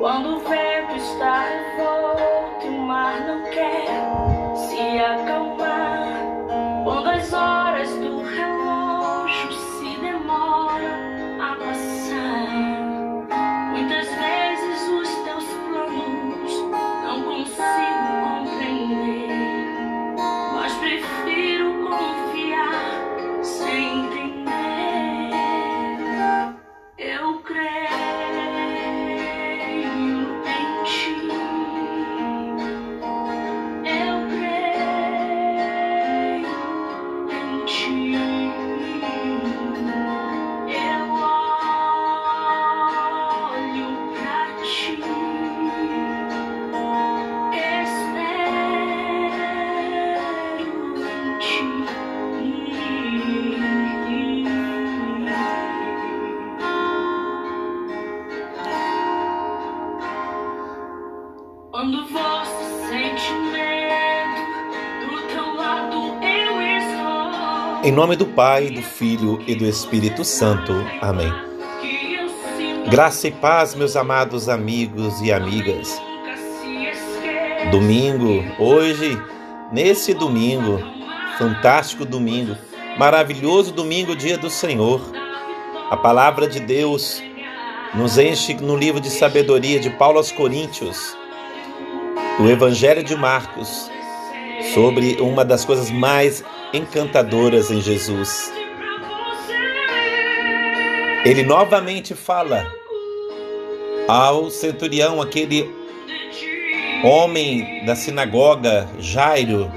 王路飞 Quando você sente medo, do teu lado eu estou. Em nome do Pai, do Filho e do Espírito Santo. Amém. Graça e paz, meus amados amigos e amigas. Domingo, hoje, nesse domingo, fantástico domingo, maravilhoso domingo, dia do Senhor. A palavra de Deus nos enche no livro de sabedoria de Paulo aos Coríntios, o Evangelho de Marcos, sobre uma das coisas mais encantadoras em Jesus. Ele novamente fala ao centurião, aquele homem da sinagoga, Jairo,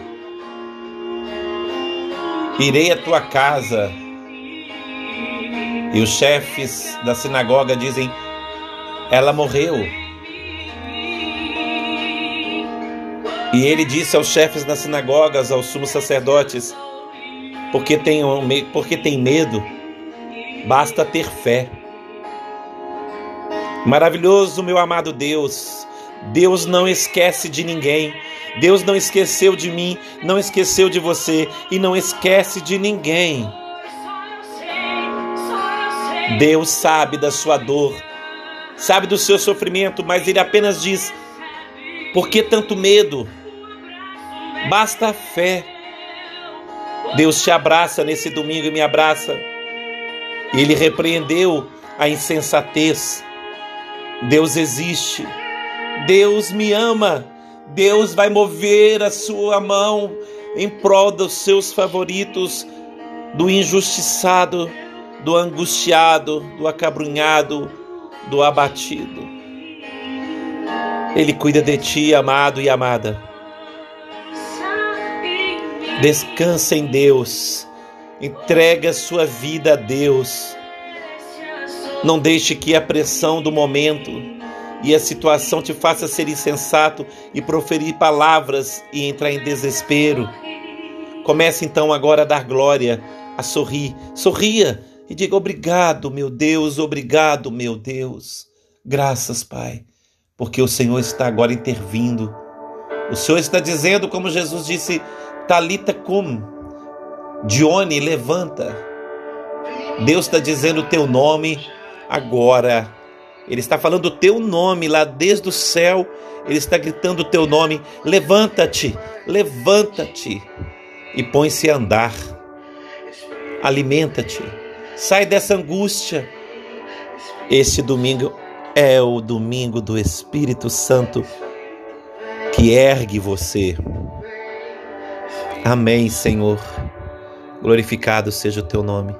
irei à tua casa. E os chefes da sinagoga dizem: ela morreu. E ele disse aos chefes das sinagogas, aos sumos sacerdotes: porque tem, porque tem medo, basta ter fé. Maravilhoso, meu amado Deus. Deus não esquece de ninguém. Deus não esqueceu de mim, não esqueceu de você e não esquece de ninguém. Deus sabe da sua dor, sabe do seu sofrimento, mas Ele apenas diz: por que tanto medo? Basta a fé. Deus te abraça nesse domingo e me abraça. Ele repreendeu a insensatez. Deus existe. Deus me ama. Deus vai mover a sua mão em prol dos seus favoritos, do injustiçado, do angustiado, do acabrunhado, do abatido. Ele cuida de ti, amado e amada. Descansa em Deus. Entrega sua vida a Deus. Não deixe que a pressão do momento e a situação te faça ser insensato e proferir palavras e entrar em desespero. Comece então agora a dar glória, a sorrir. Sorria e diga obrigado, meu Deus, obrigado, meu Deus. Graças, Pai, porque o Senhor está agora intervindo. O Senhor está dizendo, como Jesus disse, Talita cum, Dione, levanta. Deus está dizendo o teu nome agora. Ele está falando o teu nome lá desde o céu. Ele está gritando o teu nome. Levanta-te, levanta-te e põe-se a andar. Alimenta-te. Sai dessa angústia. Este domingo é o domingo do Espírito Santo que ergue você. Amém, Senhor. Glorificado seja o teu nome.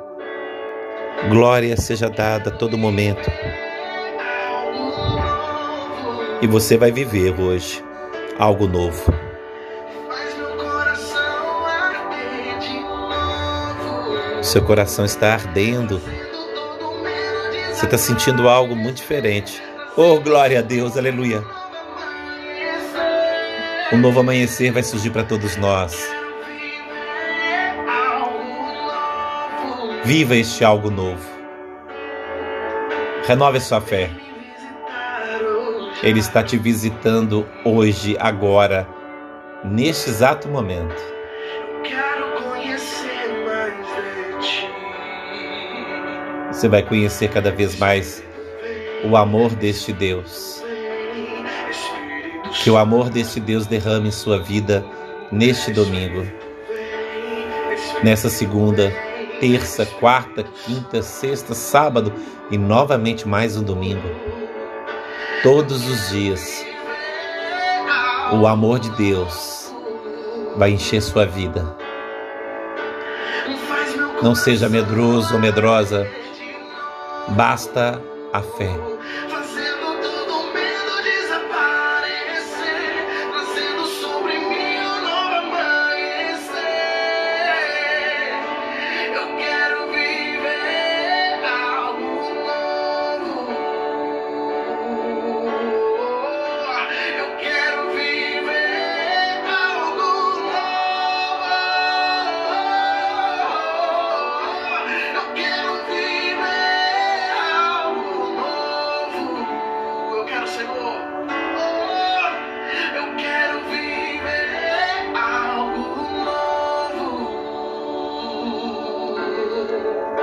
Glória seja dada a todo momento. E você vai viver hoje algo novo. Seu coração está ardendo. Você está sentindo algo muito diferente. Oh, glória a Deus, aleluia. Um novo amanhecer vai surgir para todos nós. Viva este algo novo. Renove sua fé. Ele está te visitando hoje, agora, neste exato momento. Você vai conhecer cada vez mais o amor deste Deus. Que o amor deste Deus derrame em sua vida neste domingo, nessa segunda, terça, quarta, quinta, sexta, sábado e novamente mais um domingo. Todos os dias, o amor de Deus vai encher sua vida. Não seja medroso ou medrosa, basta a fé.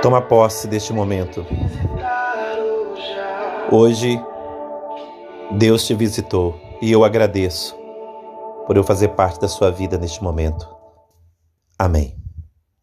Toma posse deste momento. Hoje, Deus te visitou e eu agradeço por eu fazer parte da sua vida neste momento. Amém.